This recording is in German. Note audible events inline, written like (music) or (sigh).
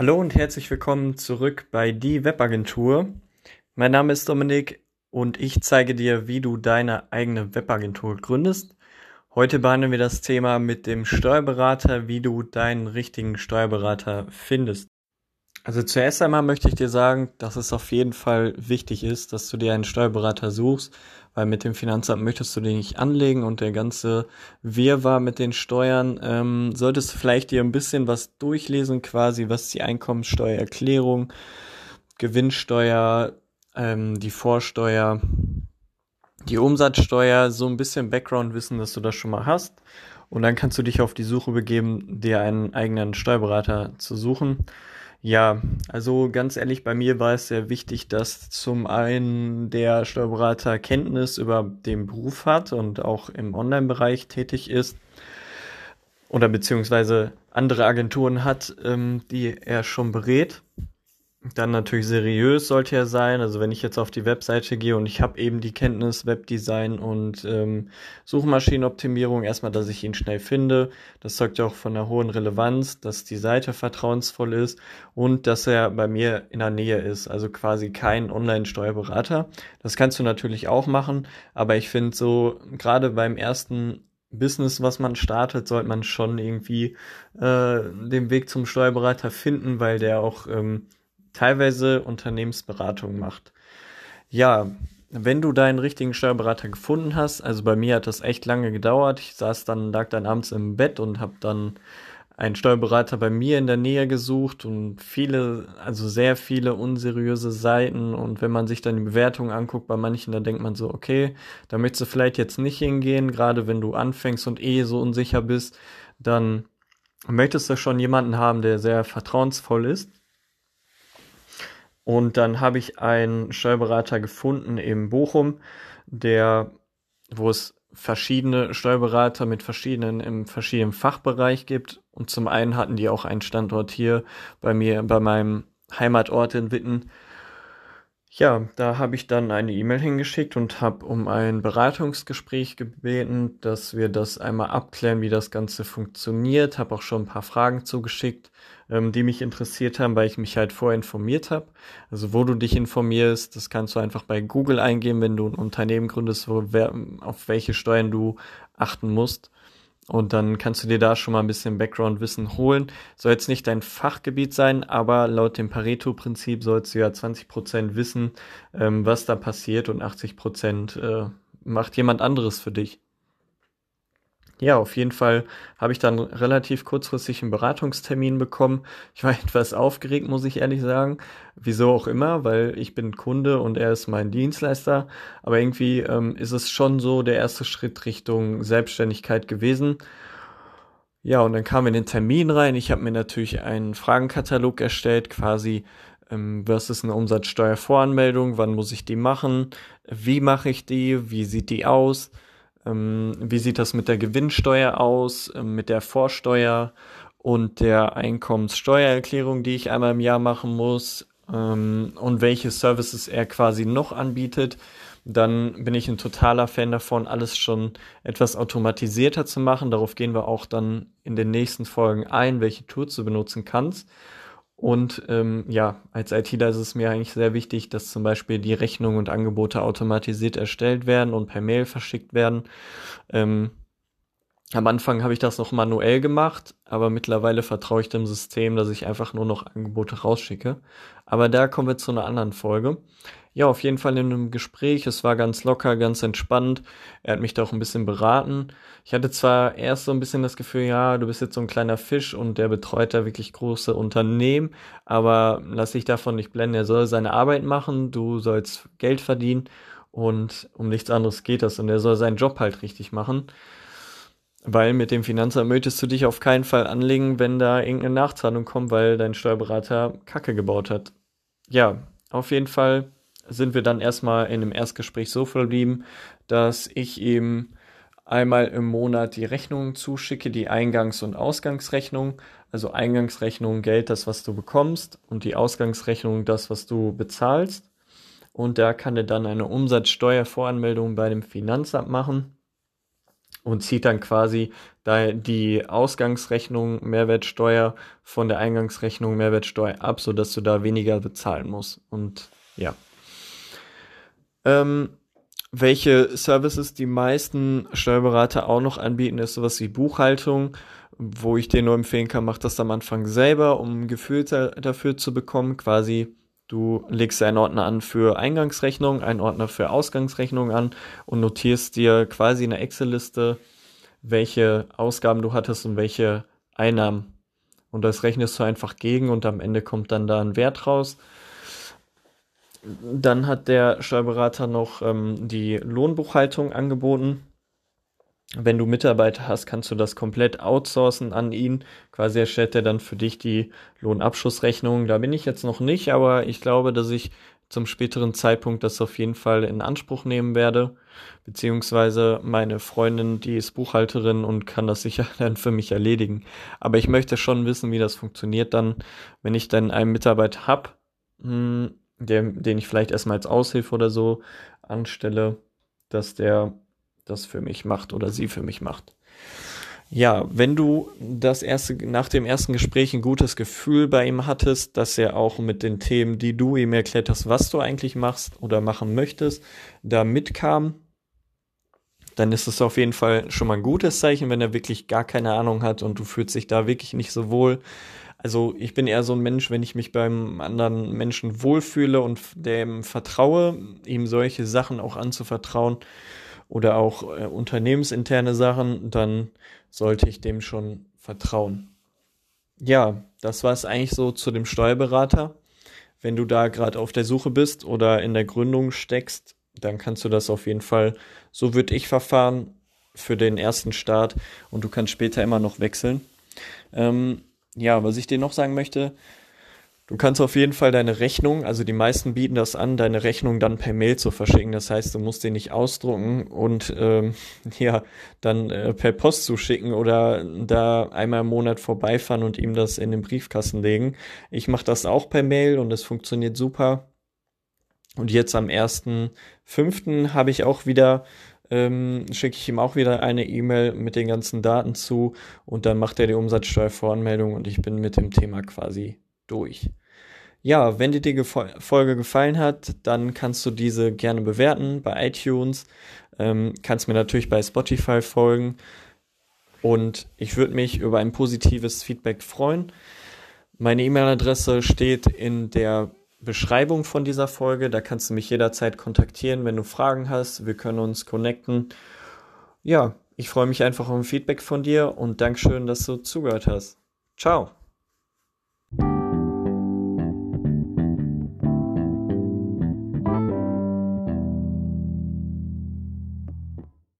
Hallo und herzlich willkommen zurück bei Die Webagentur. Mein Name ist Dominik und ich zeige dir, wie du deine eigene Webagentur gründest. Heute behandeln wir das Thema mit dem Steuerberater, wie du deinen richtigen Steuerberater findest. Also zuerst einmal möchte ich dir sagen, dass es auf jeden Fall wichtig ist, dass du dir einen Steuerberater suchst, weil mit dem Finanzamt möchtest du den nicht anlegen und der ganze Wirrwarr mit den Steuern, ähm, solltest du vielleicht dir ein bisschen was durchlesen quasi, was die Einkommensteuererklärung, Gewinnsteuer, ähm, die Vorsteuer, die Umsatzsteuer, so ein bisschen Background wissen, dass du das schon mal hast. Und dann kannst du dich auf die Suche begeben, dir einen eigenen Steuerberater zu suchen. Ja, also ganz ehrlich, bei mir war es sehr wichtig, dass zum einen der Steuerberater Kenntnis über den Beruf hat und auch im Online-Bereich tätig ist oder beziehungsweise andere Agenturen hat, ähm, die er schon berät. Dann natürlich seriös sollte er sein. Also wenn ich jetzt auf die Webseite gehe und ich habe eben die Kenntnis Webdesign und ähm, Suchmaschinenoptimierung, erstmal, dass ich ihn schnell finde. Das zeugt ja auch von einer hohen Relevanz, dass die Seite vertrauensvoll ist und dass er bei mir in der Nähe ist. Also quasi kein Online-Steuerberater. Das kannst du natürlich auch machen, aber ich finde so, gerade beim ersten Business, was man startet, sollte man schon irgendwie äh, den Weg zum Steuerberater finden, weil der auch ähm, teilweise Unternehmensberatung macht. Ja, wenn du deinen richtigen Steuerberater gefunden hast, also bei mir hat das echt lange gedauert. Ich saß dann, lag dann abends im Bett und habe dann einen Steuerberater bei mir in der Nähe gesucht und viele, also sehr viele unseriöse Seiten. Und wenn man sich dann die Bewertungen anguckt, bei manchen, da denkt man so, okay, da möchtest du vielleicht jetzt nicht hingehen, gerade wenn du anfängst und eh so unsicher bist, dann möchtest du schon jemanden haben, der sehr vertrauensvoll ist. Und dann habe ich einen Steuerberater gefunden in Bochum, der, wo es verschiedene Steuerberater mit verschiedenen im verschiedenen Fachbereich gibt. Und zum einen hatten die auch einen Standort hier bei mir, bei meinem Heimatort in Witten. Ja, da habe ich dann eine E-Mail hingeschickt und habe um ein Beratungsgespräch gebeten, dass wir das einmal abklären, wie das Ganze funktioniert. Habe auch schon ein paar Fragen zugeschickt ähm, die mich interessiert haben, weil ich mich halt vorher informiert habe. Also wo du dich informierst, das kannst du einfach bei Google eingeben, wenn du ein Unternehmen gründest, wo, wer, auf welche Steuern du achten musst. Und dann kannst du dir da schon mal ein bisschen Background-Wissen holen. Soll jetzt nicht dein Fachgebiet sein, aber laut dem Pareto-Prinzip sollst du ja 20% wissen, ähm, was da passiert und 80% äh, macht jemand anderes für dich. Ja, auf jeden Fall habe ich dann relativ kurzfristig einen Beratungstermin bekommen. Ich war (laughs) etwas aufgeregt, muss ich ehrlich sagen. Wieso auch immer, weil ich bin Kunde und er ist mein Dienstleister. Aber irgendwie ähm, ist es schon so der erste Schritt Richtung Selbstständigkeit gewesen. Ja, und dann kam in den Termin rein. Ich habe mir natürlich einen Fragenkatalog erstellt, quasi ähm, was ist eine Umsatzsteuervoranmeldung, wann muss ich die machen, wie mache ich die, wie sieht die aus ähm, wie sieht das mit der Gewinnsteuer aus, ähm, mit der Vorsteuer und der Einkommenssteuererklärung, die ich einmal im Jahr machen muss ähm, und welche Services er quasi noch anbietet. Dann bin ich ein totaler Fan davon, alles schon etwas automatisierter zu machen. Darauf gehen wir auch dann in den nächsten Folgen ein, welche Tools du benutzen kannst. Und ähm, ja, als ITler ist es mir eigentlich sehr wichtig, dass zum Beispiel die Rechnungen und Angebote automatisiert erstellt werden und per Mail verschickt werden. Ähm, am Anfang habe ich das noch manuell gemacht, aber mittlerweile vertraue ich dem System, dass ich einfach nur noch Angebote rausschicke. Aber da kommen wir zu einer anderen Folge ja, auf jeden Fall in einem Gespräch. Es war ganz locker, ganz entspannt. Er hat mich da auch ein bisschen beraten. Ich hatte zwar erst so ein bisschen das Gefühl, ja, du bist jetzt so ein kleiner Fisch und der betreut da wirklich große Unternehmen, aber lass dich davon nicht blenden. Er soll seine Arbeit machen, du sollst Geld verdienen und um nichts anderes geht das und er soll seinen Job halt richtig machen. Weil mit dem Finanzamt möchtest du dich auf keinen Fall anlegen, wenn da irgendeine Nachzahlung kommt, weil dein Steuerberater Kacke gebaut hat. Ja, auf jeden Fall sind wir dann erstmal in dem Erstgespräch so verblieben, dass ich ihm einmal im Monat die Rechnungen zuschicke, die Eingangs- und Ausgangsrechnung. Also Eingangsrechnung Geld, das, was du bekommst, und die Ausgangsrechnung das, was du bezahlst. Und da kann er dann eine Umsatzsteuervoranmeldung bei dem Finanzamt machen. Und zieht dann quasi die Ausgangsrechnung Mehrwertsteuer von der Eingangsrechnung Mehrwertsteuer ab, sodass du da weniger bezahlen musst. Und ja. Ähm, welche Services die meisten Steuerberater auch noch anbieten, ist sowas wie Buchhaltung, wo ich dir nur empfehlen kann, mach das am Anfang selber, um ein Gefühl dafür zu bekommen. Quasi, du legst einen Ordner an für Eingangsrechnung, einen Ordner für Ausgangsrechnung an und notierst dir quasi eine Excel-Liste, welche Ausgaben du hattest und welche Einnahmen. Und das rechnest du einfach gegen und am Ende kommt dann da ein Wert raus. Dann hat der Steuerberater noch ähm, die Lohnbuchhaltung angeboten. Wenn du Mitarbeiter hast, kannst du das komplett outsourcen an ihn. Quasi erstellt er dann für dich die Lohnabschlussrechnung. Da bin ich jetzt noch nicht, aber ich glaube, dass ich zum späteren Zeitpunkt das auf jeden Fall in Anspruch nehmen werde. Beziehungsweise meine Freundin, die ist Buchhalterin und kann das (laughs) sicher dann für mich erledigen. Aber ich möchte schon wissen, wie das funktioniert dann, wenn ich dann einen Mitarbeiter habe, hm, den ich vielleicht erstmal als Aushilfe oder so anstelle, dass der das für mich macht oder sie für mich macht. Ja, wenn du das erste, nach dem ersten Gespräch ein gutes Gefühl bei ihm hattest, dass er auch mit den Themen, die du ihm erklärt hast, was du eigentlich machst oder machen möchtest, da mitkam, dann ist es auf jeden Fall schon mal ein gutes Zeichen, wenn er wirklich gar keine Ahnung hat und du fühlst dich da wirklich nicht so wohl. Also ich bin eher so ein Mensch, wenn ich mich beim anderen Menschen wohlfühle und dem vertraue, ihm solche Sachen auch anzuvertrauen oder auch äh, unternehmensinterne Sachen, dann sollte ich dem schon vertrauen. Ja, das war es eigentlich so zu dem Steuerberater. Wenn du da gerade auf der Suche bist oder in der Gründung steckst, dann kannst du das auf jeden Fall, so würde ich verfahren, für den ersten Start und du kannst später immer noch wechseln. Ähm, ja, was ich dir noch sagen möchte, Du kannst auf jeden Fall deine Rechnung, also die meisten bieten das an, deine Rechnung dann per Mail zu verschicken. Das heißt, du musst den nicht ausdrucken und ähm, (laughs) ja, dann äh, per Post zuschicken oder da einmal im Monat vorbeifahren und ihm das in den Briefkasten legen. Ich mache das auch per Mail und es funktioniert super. Und jetzt am 1.5. habe ich auch wieder ähm, schicke ich ihm auch wieder eine E-Mail mit den ganzen Daten zu und dann macht er die Umsatzsteuervoranmeldung und ich bin mit dem Thema quasi durch. Ja, wenn dir die Folge gefallen hat, dann kannst du diese gerne bewerten bei iTunes. Ähm, kannst mir natürlich bei Spotify folgen. Und ich würde mich über ein positives Feedback freuen. Meine E-Mail-Adresse steht in der Beschreibung von dieser Folge. Da kannst du mich jederzeit kontaktieren, wenn du Fragen hast. Wir können uns connecten. Ja, ich freue mich einfach auf ein Feedback von dir und Dankeschön, dass du zugehört hast. Ciao.